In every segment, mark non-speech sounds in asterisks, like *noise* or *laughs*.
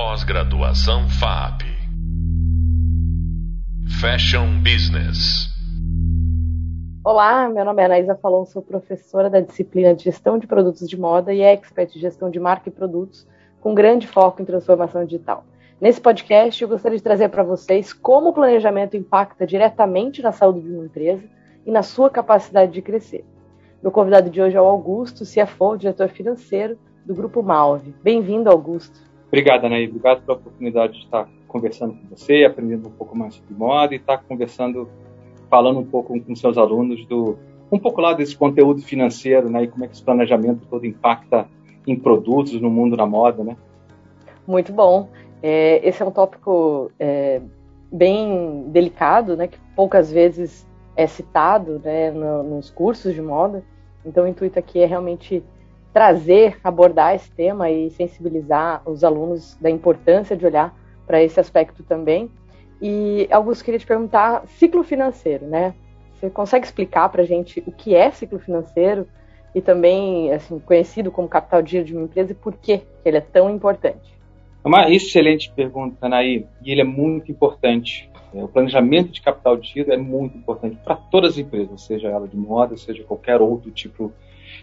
Pós-graduação FAP. Fashion Business. Olá, meu nome é Anaísa Falon, sou professora da disciplina de Gestão de Produtos de Moda e expert de Gestão de Marca e Produtos, com grande foco em transformação digital. Nesse podcast, eu gostaria de trazer para vocês como o planejamento impacta diretamente na saúde de uma empresa e na sua capacidade de crescer. Meu convidado de hoje é o Augusto CFO, diretor financeiro do Grupo Malve. Bem-vindo, Augusto. Obrigado, Anaí. Obrigado pela oportunidade de estar conversando com você, aprendendo um pouco mais sobre moda e estar conversando, falando um pouco com seus alunos do um pouco lá desse conteúdo financeiro, né? E como é que esse planejamento todo impacta em produtos no mundo da moda, né? Muito bom. É, esse é um tópico é, bem delicado, né? Que poucas vezes é citado, né? No, nos cursos de moda. Então, o intuito aqui é realmente trazer, abordar esse tema e sensibilizar os alunos da importância de olhar para esse aspecto também. E Augusto queria te perguntar ciclo financeiro, né? Você consegue explicar para a gente o que é ciclo financeiro e também assim conhecido como capital de giro de uma empresa e por que ele é tão importante? É uma excelente pergunta, Anaí, e ele é muito importante. É, o planejamento de capital de giro é muito importante para todas as empresas, seja ela de moda, seja qualquer outro tipo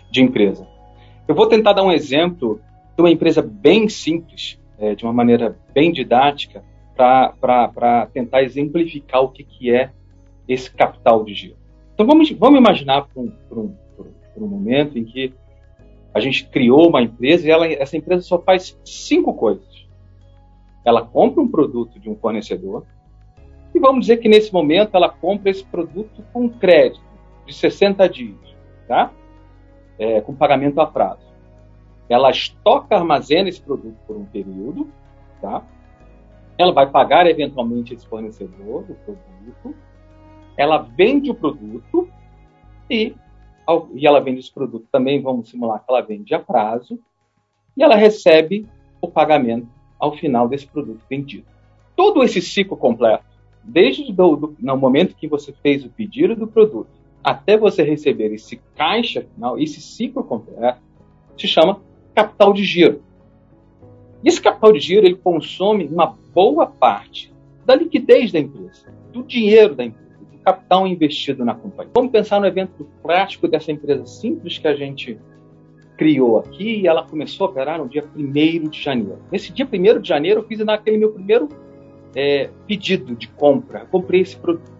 de empresa. Eu vou tentar dar um exemplo de uma empresa bem simples, é, de uma maneira bem didática, para tentar exemplificar o que, que é esse capital de giro. Então vamos, vamos imaginar por um, por, um, por um, momento em que a gente criou uma empresa e ela, essa empresa só faz cinco coisas. Ela compra um produto de um fornecedor e vamos dizer que nesse momento ela compra esse produto com crédito de 60 dias, tá? É, com pagamento a prazo. Ela estoca, armazena esse produto por um período, tá? Ela vai pagar eventualmente esse fornecedor do produto. Ela vende o produto e, e ela vende esse produto também, vamos simular que ela vende a prazo, e ela recebe o pagamento ao final desse produto vendido. Todo esse ciclo completo, desde do, do, no momento que você fez o pedido do produto até você receber esse caixa final, esse ciclo completo, se chama capital de giro. E esse capital de giro ele consome uma boa parte da liquidez da empresa, do dinheiro da empresa, do capital investido na companhia. Vamos pensar no evento prático dessa empresa simples que a gente criou aqui e ela começou a operar no dia 1 de janeiro. Nesse dia 1 de janeiro, eu fiz naquele meu primeiro é, pedido de compra. Comprei esse produto.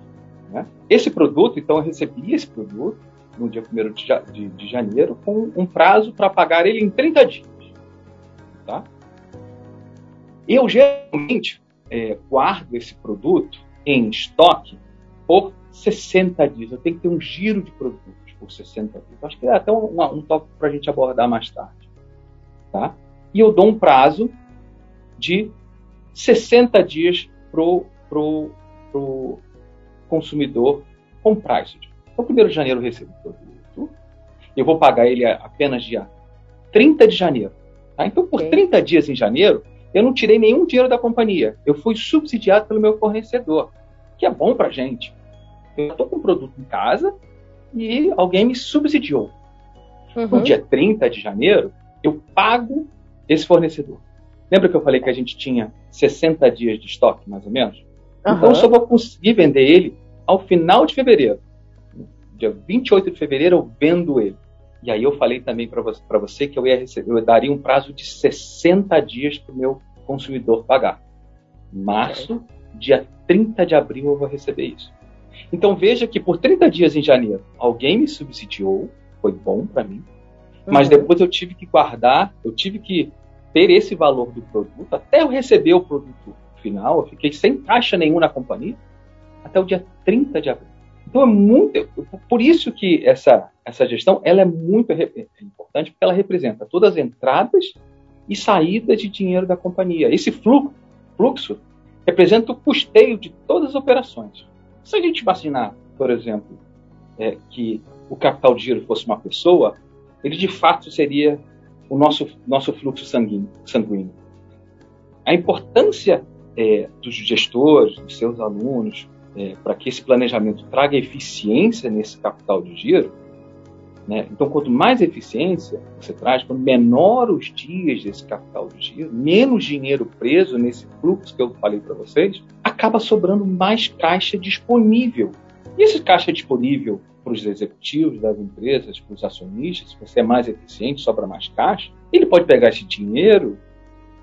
Né? Esse produto, então, eu recebi esse produto no dia 1 de, de, de, janeiro com um prazo para pagar ele em 30 dias. Tá? Eu geralmente é, guardo esse produto em estoque por 60 dias. Eu tenho que ter um giro de produtos por 60 dias. Acho que é até um, um tópico para a gente abordar mais tarde. Tá? E eu dou um prazo de 60 dias pro, pro, pro, consumidor comprar isso. Então, 1 de janeiro eu recebo o produto, eu vou pagar ele apenas dia 30 de janeiro. Tá? Então, por 30 dias em janeiro, eu não tirei nenhum dinheiro da companhia. Eu fui subsidiado pelo meu fornecedor, que é bom para gente. Eu estou com o produto em casa e alguém me subsidiou. Uhum. No dia 30 de janeiro, eu pago esse fornecedor. Lembra que eu falei que a gente tinha 60 dias de estoque, mais ou menos? Uhum. Então eu só vou conseguir vender ele ao final de fevereiro. Dia 28 de fevereiro eu vendo ele. E aí eu falei também para você, você, que eu ia receber, eu daria um prazo de 60 dias para o meu consumidor pagar. Março, dia 30 de abril eu vou receber isso. Então veja que por 30 dias em janeiro alguém me subsidiou, foi bom para mim, mas uhum. depois eu tive que guardar, eu tive que ter esse valor do produto até eu receber o produto final, eu fiquei sem caixa nenhum na companhia até o dia 30 de abril. Então é muito, por isso que essa essa gestão ela é muito é importante porque ela representa todas as entradas e saídas de dinheiro da companhia. Esse fluxo, fluxo representa o custeio de todas as operações. Se a gente imaginar, por exemplo, é, que o capital de giro fosse uma pessoa, ele de fato seria o nosso nosso fluxo sanguíneo. sanguíneo. A importância é, dos gestores, dos seus alunos, é, para que esse planejamento traga eficiência nesse capital de giro, Né? Então, quanto mais eficiência você traz, quanto menor os dias desse capital de giro, menos dinheiro preso nesse fluxo que eu falei para vocês, acaba sobrando mais caixa disponível. E esse caixa disponível para os executivos das empresas, para os acionistas, se você é mais eficiente, sobra mais caixa, ele pode pegar esse dinheiro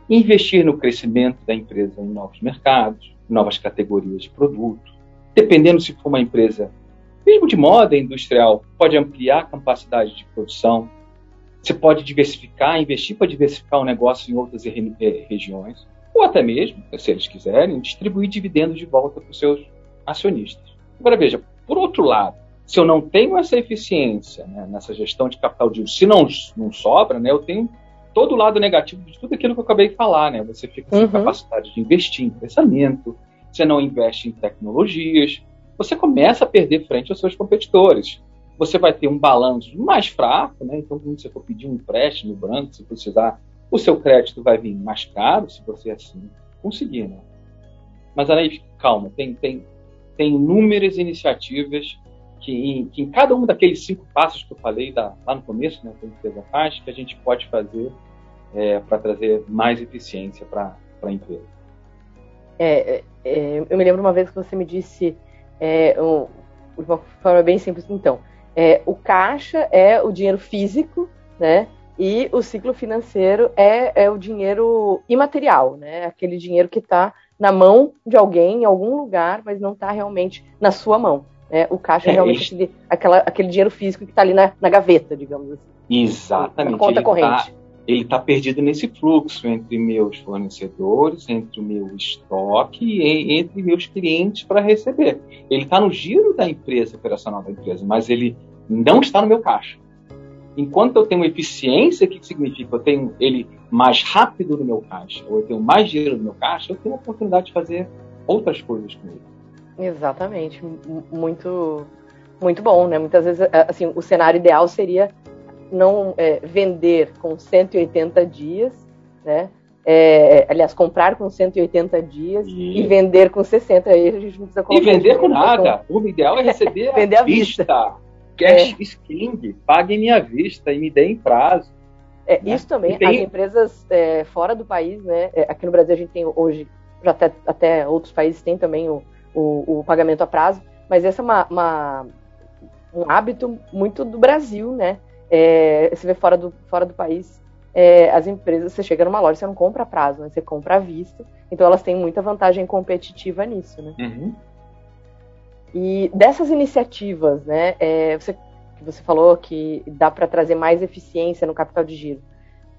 investir no crescimento da empresa em novos mercados, novas categorias de produto. Dependendo se for uma empresa mesmo de moda industrial, pode ampliar a capacidade de produção, você pode diversificar, investir para diversificar o negócio em outras eh, regiões, ou até mesmo, se eles quiserem, distribuir dividendos de volta para os seus acionistas. Agora veja, por outro lado, se eu não tenho essa eficiência né, nessa gestão de capital de se não, não sobra, né, eu tenho todo o lado negativo de tudo aquilo que eu acabei de falar, né? Você fica sem uhum. capacidade de investir em pensamento, você não investe em tecnologias, você começa a perder frente aos seus competidores. Você vai ter um balanço mais fraco, né? Então, quando você for pedir um empréstimo no banco, se precisar, o seu crédito vai vir mais caro, se você assim conseguir, né? Mas aí, calma, tem, tem, tem inúmeras iniciativas que em, que em, cada um daqueles cinco passos que eu falei da, lá no começo, né, que a empresa faz, que a gente pode fazer é, para trazer mais eficiência para a empresa. É, é, é, eu me lembro uma vez que você me disse é, um, de uma forma bem simples, então, é, o caixa é o dinheiro físico, né? E o ciclo financeiro é, é o dinheiro imaterial, né? Aquele dinheiro que está na mão de alguém em algum lugar, mas não está realmente na sua mão. Né? O caixa é, realmente aquele, aquela, aquele dinheiro físico que está ali na, na gaveta, digamos assim. Exatamente. Na conta Ele corrente. Tá ele está perdido nesse fluxo entre meus fornecedores, entre o meu estoque e entre meus clientes para receber. Ele está no giro da empresa, operacional da empresa, mas ele não está no meu caixa. Enquanto eu tenho eficiência, o que significa? Eu tenho ele mais rápido no meu caixa, ou eu tenho mais dinheiro no meu caixa, eu tenho a oportunidade de fazer outras coisas com ele. Exatamente, muito, muito bom, né? Muitas vezes, assim, o cenário ideal seria não é, vender com 180 dias, né? É, aliás, comprar com 180 dias e, e vender com 60. Aí a gente não precisa E vender com nada. O ideal é receber *laughs* vender à vista. vista. Cash é. Pague minha vista e me dê em prazo. É, né? Isso também, tem... as empresas é, fora do país, né? Aqui no Brasil a gente tem hoje, já até, até outros países têm também o, o, o pagamento a prazo, mas esse é uma, uma, um hábito muito do Brasil, né? É, você vê fora do, fora do país, é, as empresas, você chega numa loja, você não compra a prazo, né? você compra à vista. Então elas têm muita vantagem competitiva nisso, né? Uhum. E dessas iniciativas, né, é, você, você falou que dá para trazer mais eficiência no capital de giro.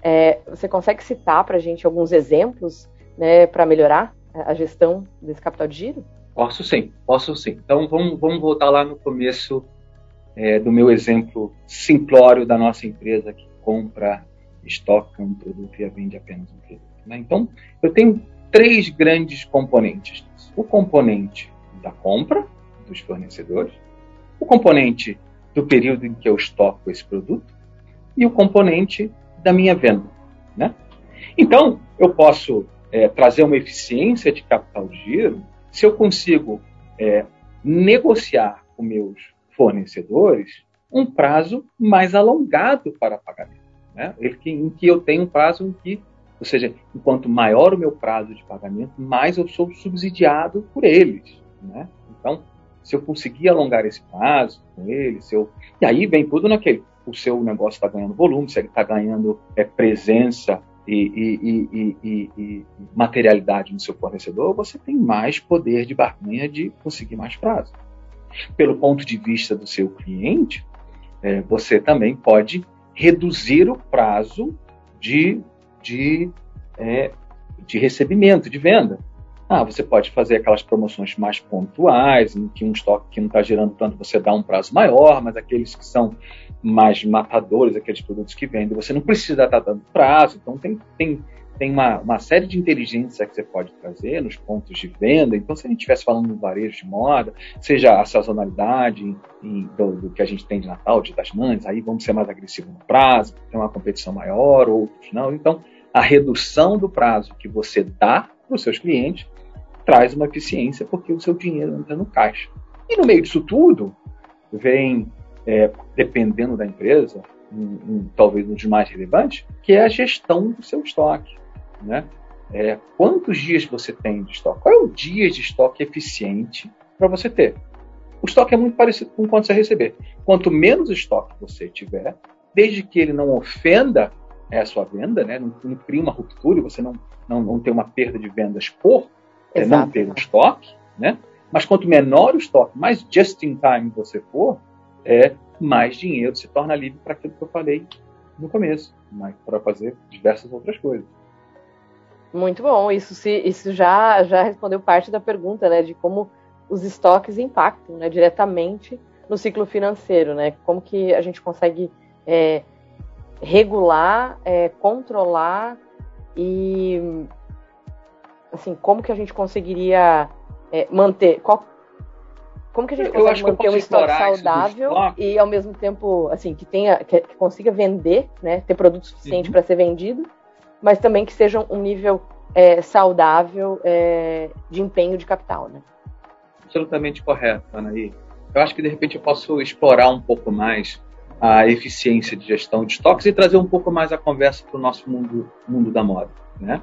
É, você consegue citar para a gente alguns exemplos né, para melhorar a gestão desse capital de giro? Posso sim, posso sim. Então vamos, vamos voltar lá no começo é, do meu exemplo simplório da nossa empresa que compra, estoca um produto e vende apenas um produto. Né? Então, eu tenho três grandes componentes. O componente da compra dos fornecedores, o componente do período em que eu estoco esse produto e o componente da minha venda. Né? Então, eu posso é, trazer uma eficiência de capital de giro se eu consigo é, negociar com meus fornecedores um prazo mais alongado para pagamento. Né? Ele, em que eu tenho um prazo em que, ou seja, enquanto maior o meu prazo de pagamento, mais eu sou subsidiado por eles. Né? Então, se eu conseguir alongar esse prazo com eles, eu... e aí vem tudo naquele, o seu negócio está ganhando volume, se ele está ganhando é, presença e, e, e, e, materialidade no seu fornecedor, você tem mais poder de barganha de conseguir mais prazo pelo ponto de vista do seu cliente, é, você também pode reduzir o prazo de, de, é, de recebimento, de venda. Ah, você pode fazer aquelas promoções mais pontuais, em que um estoque que não está gerando tanto, você dá um prazo maior, mas aqueles que são mais matadores, aqueles produtos que vendem, você não precisa estar dando prazo. Então, tem, tem tem uma, uma série de inteligência que você pode trazer nos pontos de venda. Então, se a gente estivesse falando no varejo de moda, seja a sazonalidade do, do, que a gente tem de Natal, de das Mães, aí vamos ser mais agressivos no prazo, tem uma competição maior, outros não. Então, a redução do prazo que você dá para os seus clientes traz uma eficiência porque o seu dinheiro entra no caixa. E no meio disso tudo, vem é, dependendo da empresa, um, um, talvez um dos mais relevantes, que é a gestão do seu estoque. Né? É, quantos dias você tem de estoque? Qual é o dia de estoque eficiente para você ter? O estoque é muito parecido com quanto você receber. Quanto menos estoque você tiver, desde que ele não ofenda a sua venda, né? não, não crie uma ruptura, você não, não, não tem uma perda de vendas por é, não ter o estoque, né? mas quanto menor o estoque, mais just in time você for, é, mais dinheiro se torna livre para aquilo que eu falei no começo, para fazer diversas outras coisas. Muito bom, isso, se, isso já, já respondeu parte da pergunta, né, de como os estoques impactam né, diretamente no ciclo financeiro, né, como que a gente consegue é, regular, é, controlar e, assim, como que a gente conseguiria é, manter, qual, como que a gente consegue manter um estoque saudável e ao mesmo tempo, assim, que tenha, que, que consiga vender, né, ter produto suficiente uhum. para ser vendido, mas também que seja um nível é, saudável é, de empenho de capital, né? Absolutamente correto, Anaí. Eu acho que de repente eu posso explorar um pouco mais a eficiência de gestão de estoques e trazer um pouco mais a conversa para o nosso mundo, mundo da moda, né?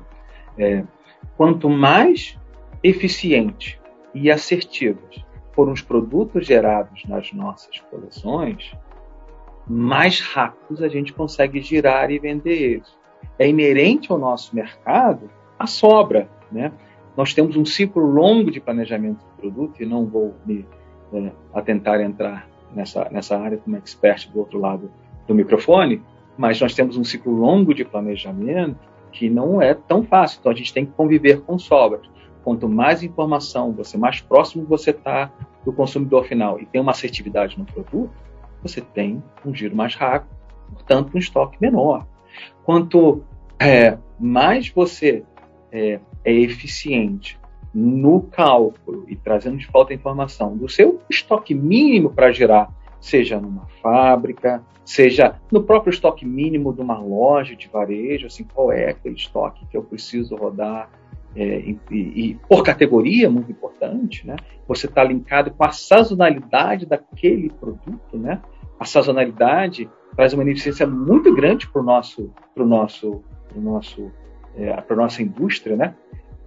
É, quanto mais eficiente e assertivos foram os produtos gerados nas nossas coleções, mais rápidos a gente consegue girar e vender eles. É inerente ao nosso mercado a sobra, né? Nós temos um ciclo longo de planejamento do produto e não vou me é, atentar a entrar nessa, nessa área como expert do outro lado do microfone, mas nós temos um ciclo longo de planejamento que não é tão fácil. Então a gente tem que conviver com sobras. Quanto mais informação, você mais próximo você está do consumidor final e tem uma assertividade no produto, você tem um giro mais rápido, portanto um estoque menor. Quanto é, mais você é, é eficiente no cálculo e trazendo de volta a informação do seu estoque mínimo para gerar, seja numa fábrica, seja no próprio estoque mínimo de uma loja de varejo, assim, qual é aquele estoque que eu preciso rodar, é, e, e, por categoria, muito importante, né? Você está linkado com a sazonalidade daquele produto, né? A sazonalidade traz uma eficiência muito grande para o nosso, pro nosso, nosso, é, para nossa indústria, né?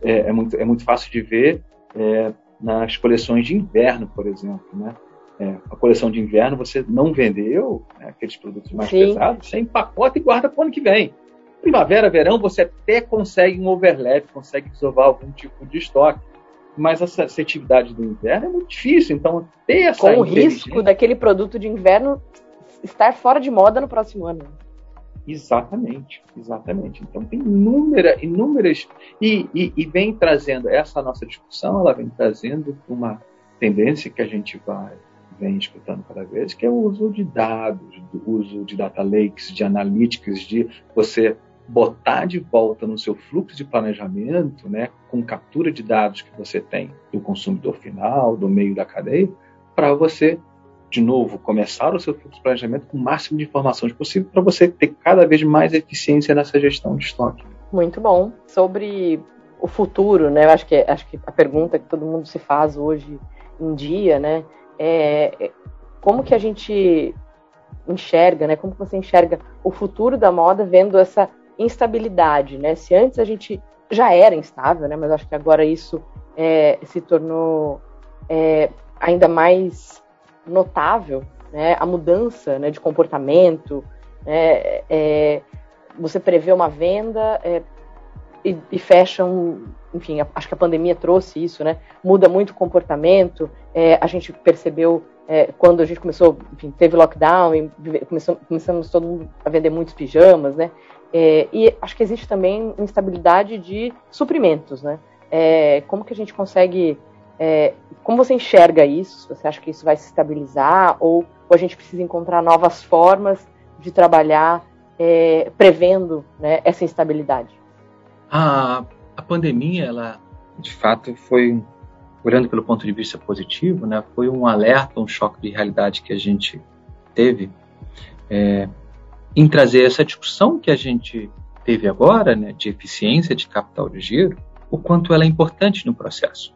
É, é, muito, é muito fácil de ver é, nas coleções de inverno, por exemplo, né? É, a coleção de inverno você não vendeu né, aqueles produtos mais Sim. pesados, você empacota e guarda para o ano que vem. Primavera, verão, você até consegue um overlap, consegue desovar algum tipo de estoque. Mas a assertividade do inverno é muito difícil, então ter essa. Com o risco daquele produto de inverno estar fora de moda no próximo ano. Exatamente, exatamente. Então tem inúmeras, inúmeras e, e, e, vem trazendo essa nossa discussão, ela vem trazendo uma tendência que a gente vai vem escutando cada vez, que é o uso de dados, o uso de data lakes, de analytics, de você botar de volta no seu fluxo de planejamento, né, com captura de dados que você tem do consumidor final, do meio da cadeia, para você, de novo, começar o seu fluxo de planejamento com o máximo de informações possível para você ter cada vez mais eficiência nessa gestão de estoque. Muito bom. Sobre o futuro, né, eu acho que, acho que a pergunta que todo mundo se faz hoje em dia, né, é como que a gente enxerga, né, como você enxerga o futuro da moda vendo essa instabilidade, né? Se antes a gente já era instável, né? Mas acho que agora isso é, se tornou é, ainda mais notável, né? A mudança né, de comportamento, né? é, você prevê uma venda é, e, e, fecha um, enfim, acho que a pandemia trouxe isso, né? Muda muito o comportamento. É, a gente percebeu é, quando a gente começou, enfim, teve lockdown e começou, começamos todo mundo a vender muitos pijamas, né? É, e acho que existe também instabilidade de suprimentos, né? É, como que a gente consegue, é, como você enxerga isso? Você acha que isso vai se estabilizar ou, ou a gente precisa encontrar novas formas de trabalhar é, prevendo né, essa instabilidade? A, a pandemia, ela de fato foi, olhando pelo ponto de vista positivo, né, foi um alerta, um choque de realidade que a gente teve. É, em trazer essa discussão que a gente teve agora, né, de eficiência de capital de giro, o quanto ela é importante no processo.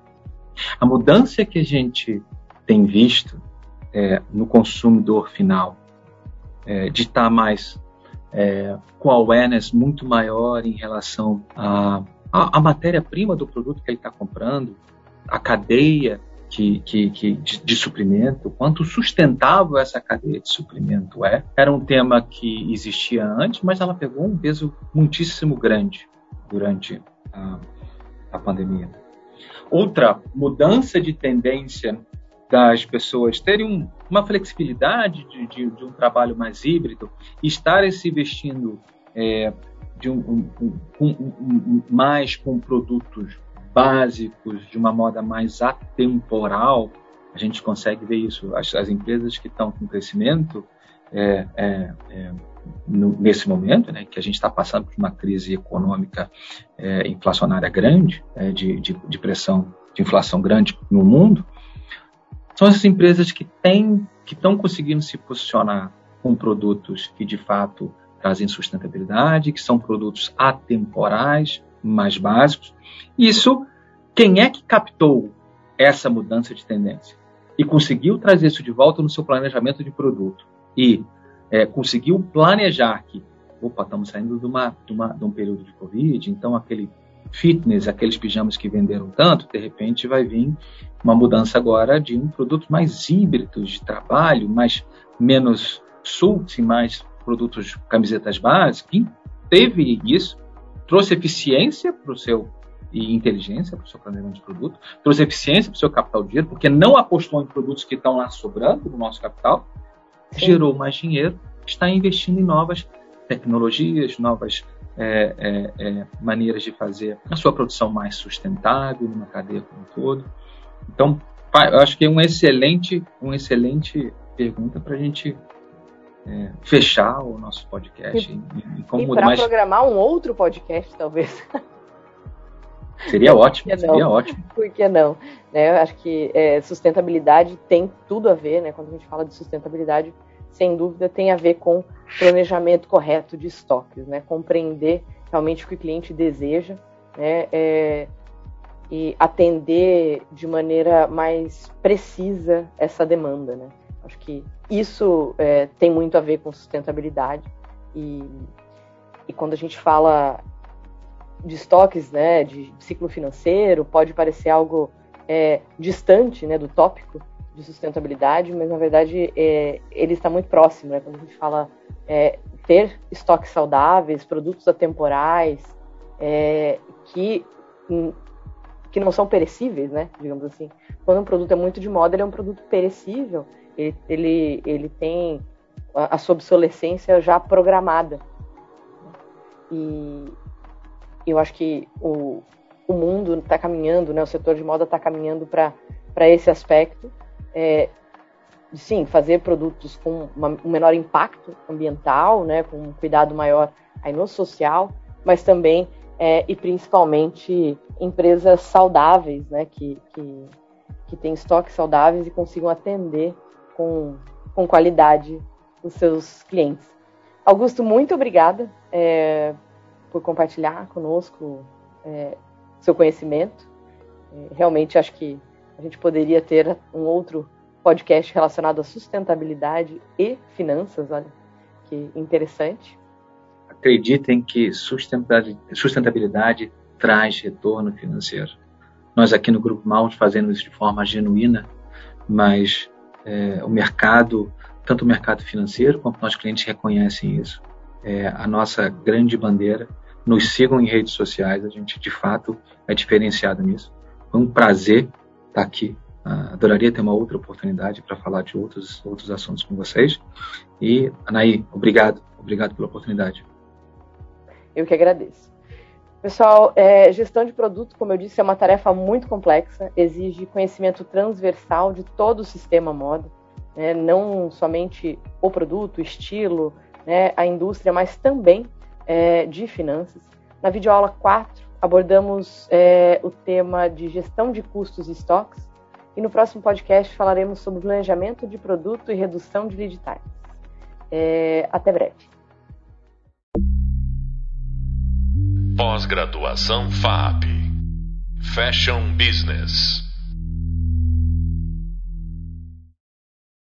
A mudança que a gente tem visto é, no consumidor final, é, de estar mais é, com awareness muito maior em relação à a, a, matéria-prima do produto que ele está comprando, a cadeia que, que, que de, de, suprimento, quanto sustentável essa cadeia de suprimento é. Era um tema que existia antes, mas ela pegou um peso muitíssimo grande durante a, a pandemia. Outra mudança de tendência das pessoas terem um, uma flexibilidade de, de, de, um trabalho mais híbrido estarem se vestindo é, de um, um, mais com produtos básicos, de uma moda mais atemporal, a gente consegue ver isso. As, as empresas que estão com crescimento é, é, é no, nesse momento, né, que a gente está passando por uma crise econômica é, inflacionária grande, é, de, de, de pressão de inflação grande no mundo, são essas empresas que têm, que estão conseguindo se posicionar com produtos que de fato trazem sustentabilidade, que são produtos atemporais, mais básicos. Isso, quem é que captou essa mudança de tendência e conseguiu trazer isso de volta no seu planejamento de produto e é, conseguiu planejar que, opa, estamos saindo de, uma, de, uma, de um período de Covid, então aquele fitness, aqueles pijamas que venderam tanto, de repente vai vir uma mudança agora de um produto mais híbrido de trabalho, mais menos suits, mais produtos, camisetas básicas. Teve isso, trouxe eficiência para o seu e inteligência para o seu planejamento de produto, trouxe eficiência para o seu capital de dinheiro, porque não apostou em produtos que estão lá sobrando no nosso capital, Sim. gerou mais dinheiro, está investindo em novas tecnologias, novas é, é, é, maneiras de fazer a sua produção mais sustentável numa cadeia como um todo. Então, eu acho que é um excelente, um excelente pergunta para a gente é, fechar o nosso podcast. E, e, e para mais... programar um outro podcast, talvez. *laughs* Seria ótimo, seria *laughs* ótimo. Por que não? Né, eu acho que é, sustentabilidade tem tudo a ver, né? Quando a gente fala de sustentabilidade, sem dúvida tem a ver com planejamento correto de estoques, né? Compreender realmente o que o cliente deseja, né? É, e atender de maneira mais precisa essa demanda, né? Acho que isso é, tem muito a ver com sustentabilidade e, e quando a gente fala de estoques, né, de ciclo financeiro, pode parecer algo é, distante, né, do tópico, de sustentabilidade, mas na verdade é, ele está muito próximo, né? Quando a gente fala é, ter estoques saudáveis, produtos atemporais, é, que, que não são perecíveis, né? Digamos assim. Quando um produto é muito de moda, ele é um produto perecível, ele, ele, ele tem a, a sua obsolescência já programada. E eu acho que o, o mundo está caminhando, né? O setor de moda está caminhando para esse aspecto é, sim, fazer produtos com uma, um menor impacto ambiental, né, com um cuidado maior aí no social, mas também é, e principalmente empresas saudáveis, né, que, que, que têm estoques saudáveis e consigam atender com, com qualidade os seus clientes. Augusto, muito obrigada é, por compartilhar conosco é, seu conhecimento. É, realmente acho que a gente poderia ter um outro podcast relacionado à sustentabilidade e finanças, olha que interessante. Acreditem que sustentabilidade, sustentabilidade traz retorno financeiro. Nós aqui no Grupo Mount fazemos isso de forma genuína, mas é, o mercado, tanto o mercado financeiro quanto nossos clientes reconhecem isso. É a nossa grande bandeira. Nos sigam em redes sociais, a gente de fato é diferenciado nisso. Foi um prazer estar aqui. Uh, adoraria ter uma outra oportunidade para falar de outros, outros assuntos com vocês. E, Anaí, obrigado. Obrigado pela oportunidade. Eu que agradeço. Pessoal, é, gestão de produto, como eu disse, é uma tarefa muito complexa, exige conhecimento transversal de todo o sistema moda, né, não somente o produto, o estilo, né, a indústria, mas também é, de finanças. Na videoaula 4, abordamos é, o tema de gestão de custos e estoques e no próximo podcast falaremos sobre planejamento de produto e redução de lead time. É, até breve. Pós-graduação FAP Fashion Business